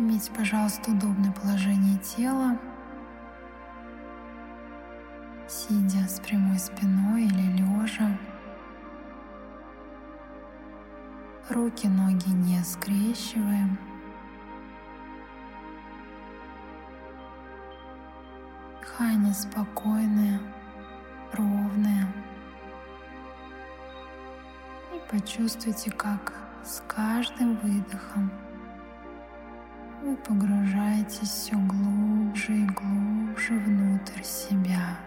Примите, пожалуйста, удобное положение тела, сидя с прямой спиной или лежа. Руки, ноги не скрещиваем. Дыхание спокойное, ровное. И почувствуйте, как с каждым выдохом вы погружаетесь все глубже и глубже внутрь себя.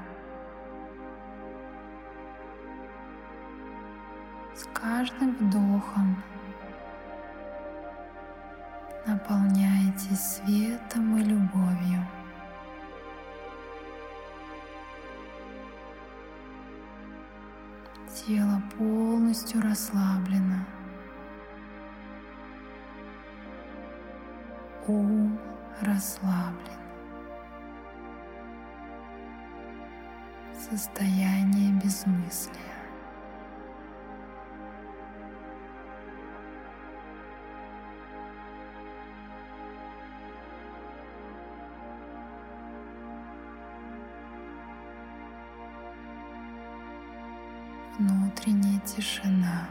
С каждым вдохом наполняетесь светом и любовью. Тело полностью расслаблено. Ум расслаблен. Состояние безмыслия. внутренняя тишина.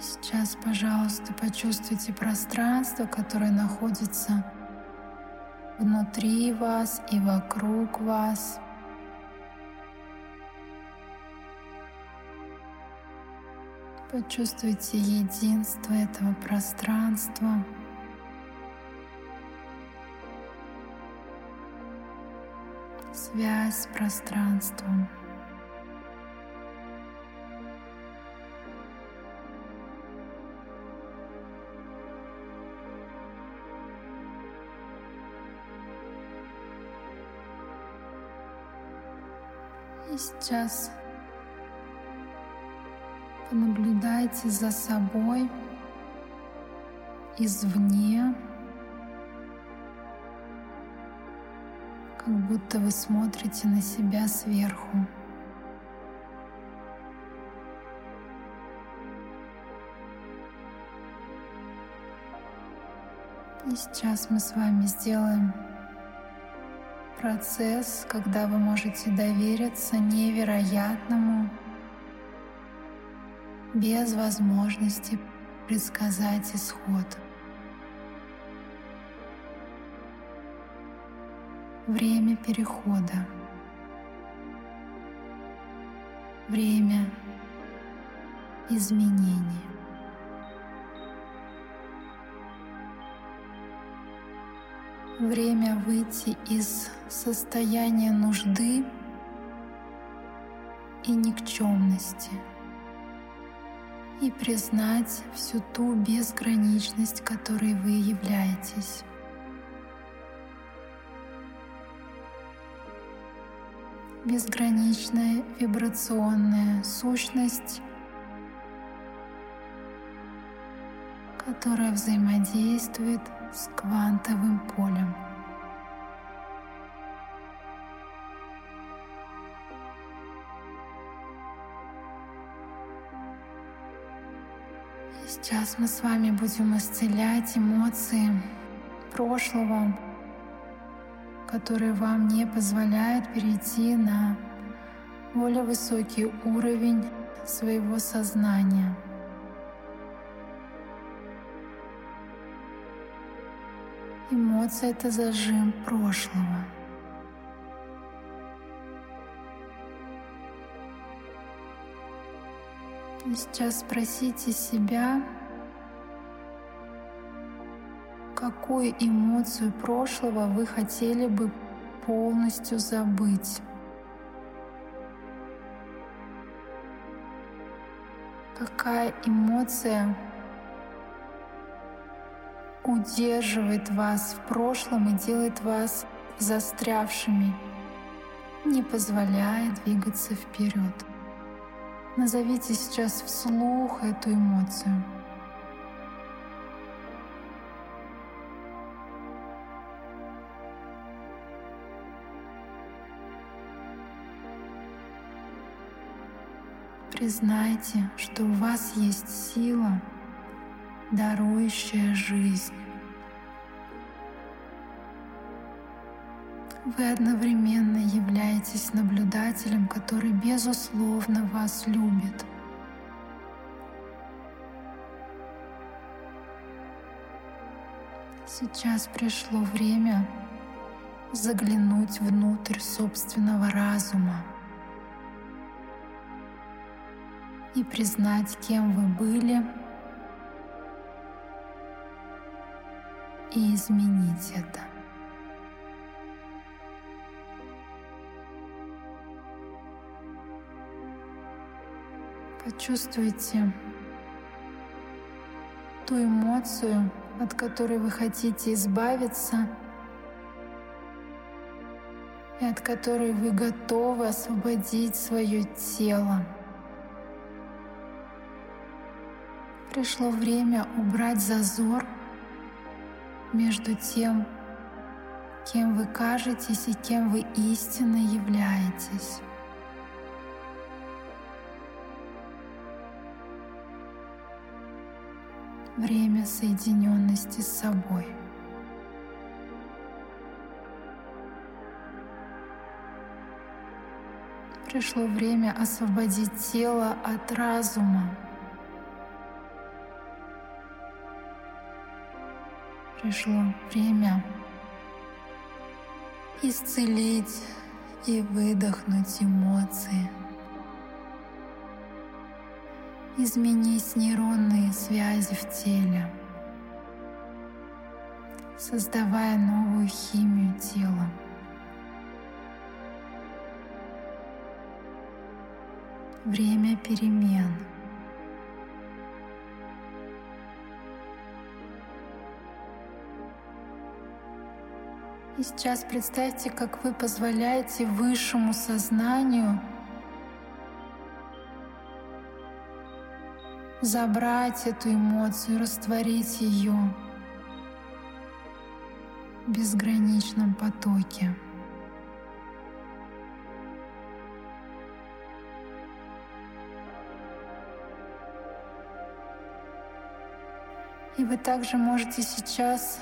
Сейчас, пожалуйста, почувствуйте пространство, которое находится внутри вас и вокруг вас. Почувствуйте единство этого пространства. Связь с пространством. И сейчас Понаблюдайте за собой извне, как будто вы смотрите на себя сверху. И сейчас мы с вами сделаем процесс, когда вы можете довериться невероятному без возможности предсказать исход. Время перехода. Время изменений. Время выйти из состояния нужды и никчемности – и признать всю ту безграничность, которой вы являетесь. Безграничная вибрационная сущность, которая взаимодействует с квантовым полем. Сейчас мы с вами будем исцелять эмоции прошлого, которые вам не позволяют перейти на более высокий уровень своего сознания. Эмоция — это зажим прошлого — И сейчас спросите себя, какую эмоцию прошлого вы хотели бы полностью забыть. Какая эмоция удерживает вас в прошлом и делает вас застрявшими, не позволяя двигаться вперед. Назовите сейчас вслух эту эмоцию. Признайте, что у вас есть сила — дарующая жизнь. Вы одновременно являетесь наблюдателем, который безусловно вас любит. Сейчас пришло время заглянуть внутрь собственного разума и признать, кем вы были, и изменить это. Почувствуйте ту эмоцию, от которой вы хотите избавиться и от которой вы готовы освободить свое тело. Пришло время убрать зазор между тем, кем вы кажетесь и кем вы истинно являетесь. время соединенности с собой. Пришло время освободить тело от разума. Пришло время исцелить и выдохнуть эмоции изменить нейронные связи в теле, создавая новую химию тела. Время перемен. И сейчас представьте, как вы позволяете высшему сознанию забрать эту эмоцию, растворить ее в безграничном потоке. И вы также можете сейчас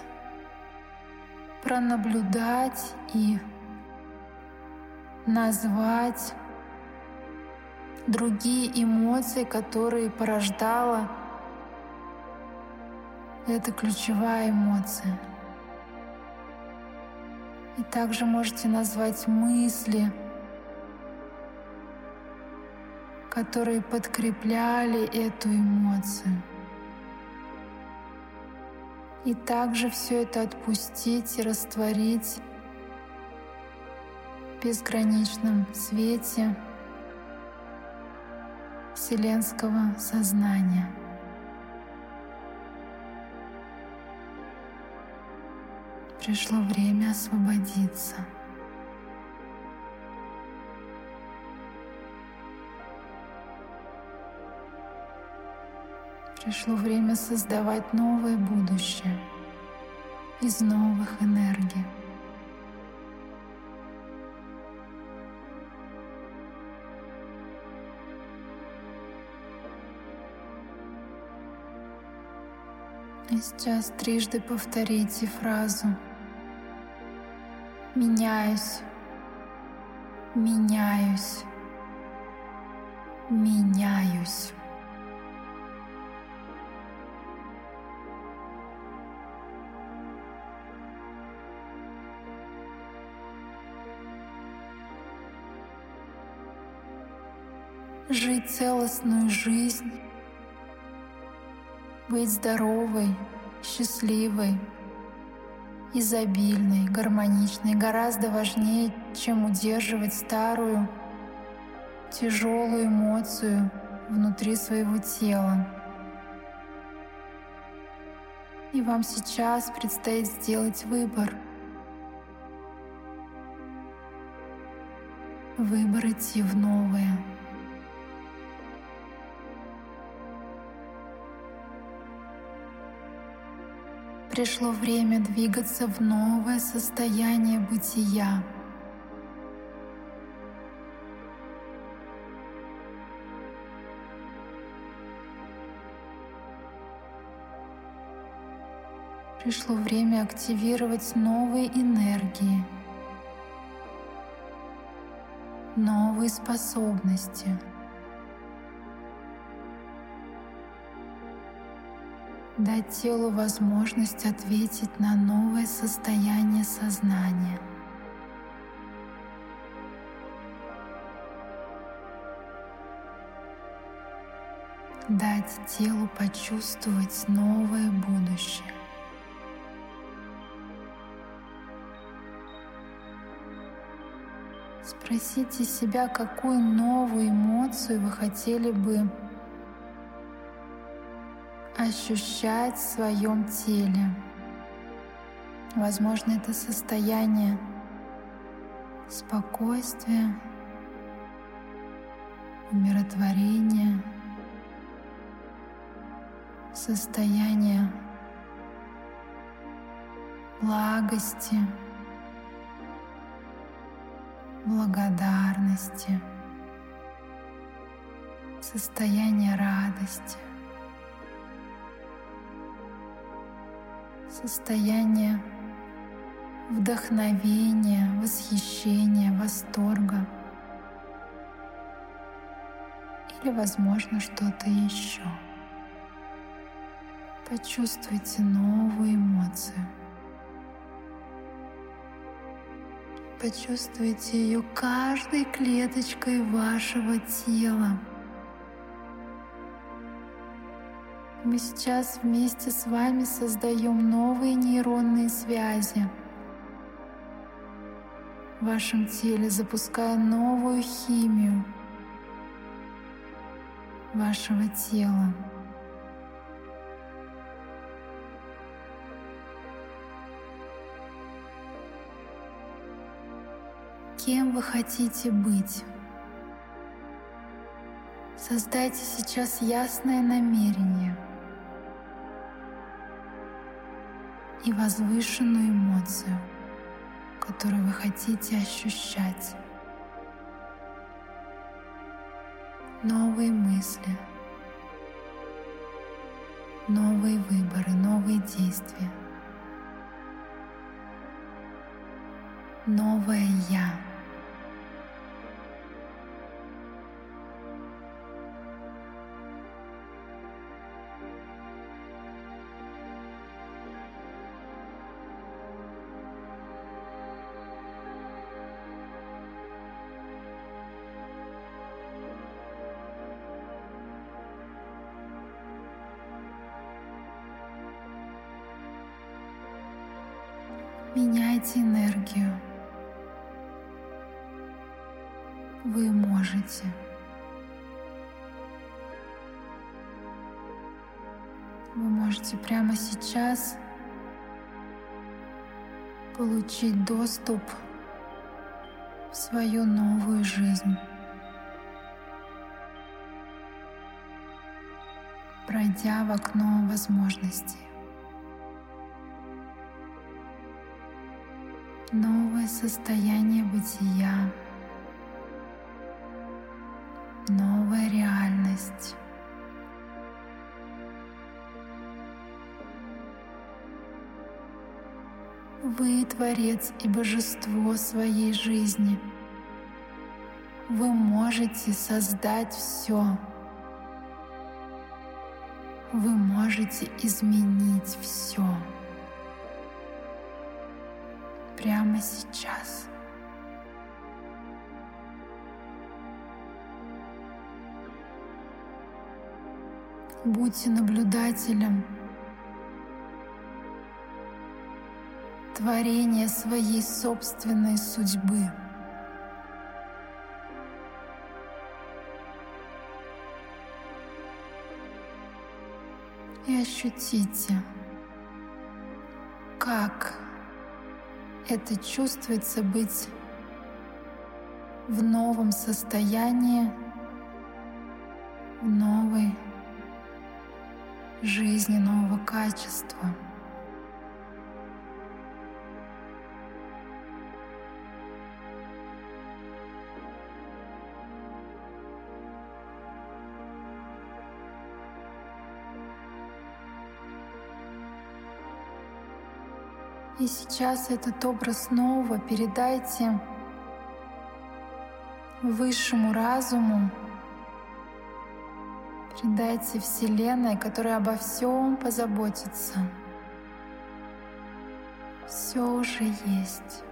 пронаблюдать и назвать другие эмоции, которые порождала эта ключевая эмоция. И также можете назвать мысли, которые подкрепляли эту эмоцию. И также все это отпустить и растворить в безграничном свете вселенского сознания. Пришло время освободиться. Пришло время создавать новое будущее из новых энергий. И сейчас трижды повторите фразу «Меняюсь, меняюсь, меняюсь». Жить целостную жизнь быть здоровой, счастливой, изобильной, гармоничной гораздо важнее, чем удерживать старую, тяжелую эмоцию внутри своего тела. И вам сейчас предстоит сделать выбор. Выбор идти в новое. пришло время двигаться в новое состояние бытия. Пришло время активировать новые энергии, новые способности – Дать телу возможность ответить на новое состояние сознания – дать телу почувствовать новое будущее. Спросите себя, какую новую эмоцию вы хотели бы ощущать в своем теле. Возможно, это состояние спокойствия, умиротворения – состояние благости, благодарности, состояние радости, состояние вдохновения, восхищения, восторга или, возможно, что-то еще. Почувствуйте новую эмоцию. Почувствуйте ее каждой клеточкой вашего тела. Мы сейчас вместе с вами создаем новые нейронные связи в вашем теле, запуская новую химию вашего тела. кем вы хотите быть. Создайте сейчас ясное намерение и возвышенную эмоцию, которую вы хотите ощущать. Новые мысли, новые выборы, новые действия. Новое Я. Меняйте энергию. Вы можете. Вы можете прямо сейчас получить доступ в свою новую жизнь. пройдя в окно возможностей. Новое состояние бытия, новая реальность. Вы Творец и Божество своей жизни. Вы можете создать все. Вы можете изменить все. Прямо сейчас. Будьте наблюдателем творения своей собственной судьбы. И ощутите, как это чувствуется быть в новом состоянии, в новой жизни, нового качества. И сейчас этот образ снова передайте высшему разуму, передайте Вселенной, которая обо всем позаботится. Все уже есть.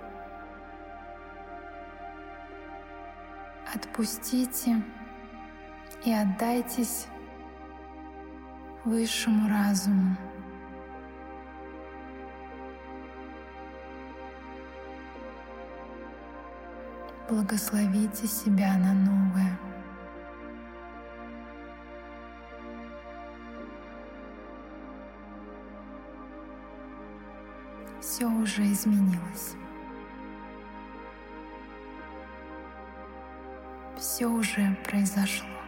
Отпустите и отдайтесь высшему разуму. Благословите себя на новое. Все уже изменилось. Все уже произошло.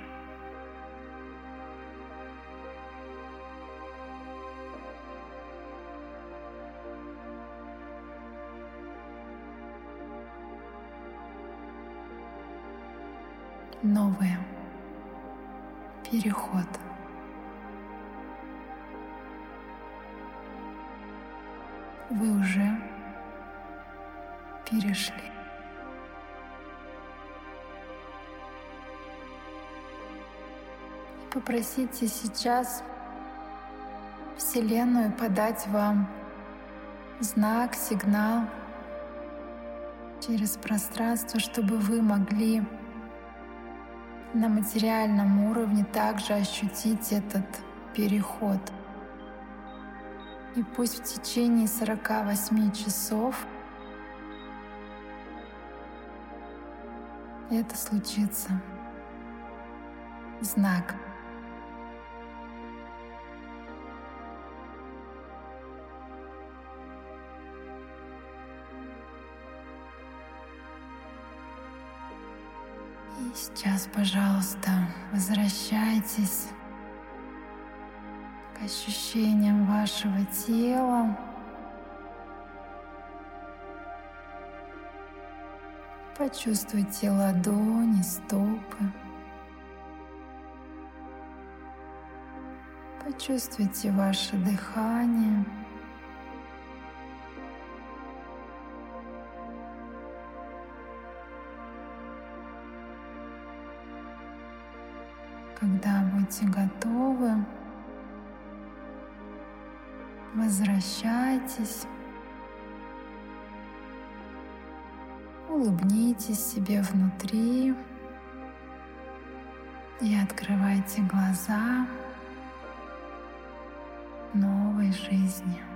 Переход. Вы уже перешли. И попросите сейчас Вселенную подать вам знак, сигнал через пространство, чтобы вы могли на материальном уровне также ощутить этот переход. И пусть в течение 48 часов это случится. Знак. Сейчас, пожалуйста, возвращайтесь к ощущениям вашего тела. Почувствуйте ладони, стопы. Почувствуйте ваше дыхание. Будете готовы, возвращайтесь, улыбнитесь себе внутри и открывайте глаза новой жизни.